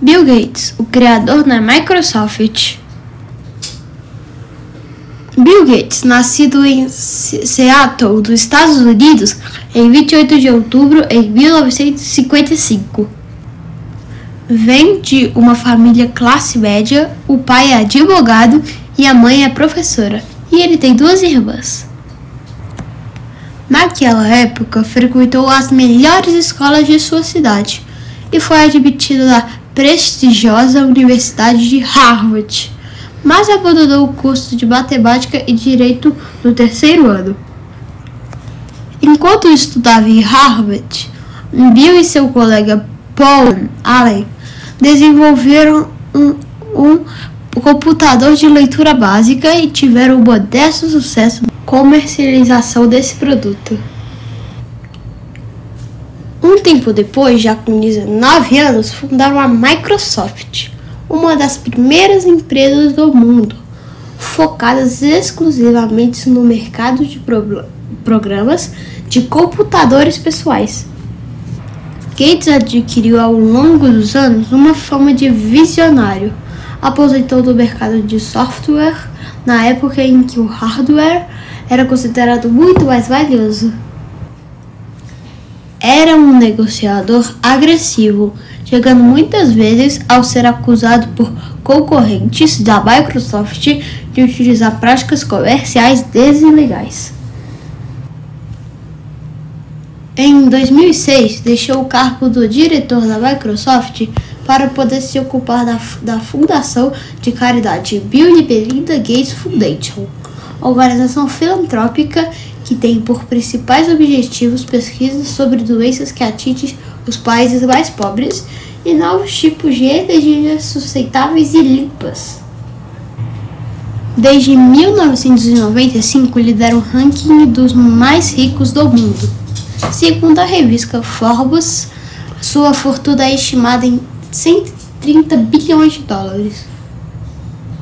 Bill Gates, o criador da Microsoft. Bill Gates, nascido em Seattle, dos Estados Unidos, em 28 de outubro de 1955. Vem de uma família classe média, o pai é advogado e a mãe é professora, e ele tem duas irmãs. Naquela época, frequentou as melhores escolas de sua cidade e foi admitido na prestigiosa Universidade de Harvard, mas abandonou o curso de Matemática e Direito no terceiro ano. Enquanto estudava em Harvard, Bill e seu colega Paul Allen desenvolveram um, um computador de leitura básica e tiveram um modesto sucesso na comercialização desse produto. Um tempo depois, já com 19 anos, fundaram a Microsoft, uma das primeiras empresas do mundo, focadas exclusivamente no mercado de programas de computadores pessoais. Gates adquiriu ao longo dos anos uma fama de visionário. Aposentou do mercado de software na época em que o hardware era considerado muito mais valioso. Era um negociador agressivo, chegando muitas vezes ao ser acusado por concorrentes da Microsoft de utilizar práticas comerciais deslegais. Em 2006, deixou o cargo do diretor da Microsoft para poder se ocupar da, da fundação de caridade Bill e Melinda Gates Foundation, organização filantrópica que tem por principais objetivos pesquisas sobre doenças que atingem os países mais pobres e novos tipos de energias sustentáveis e limpas. Desde 1995 lidera o ranking dos mais ricos do mundo. Segundo a revista Forbes, sua fortuna é estimada em 130 bilhões de dólares.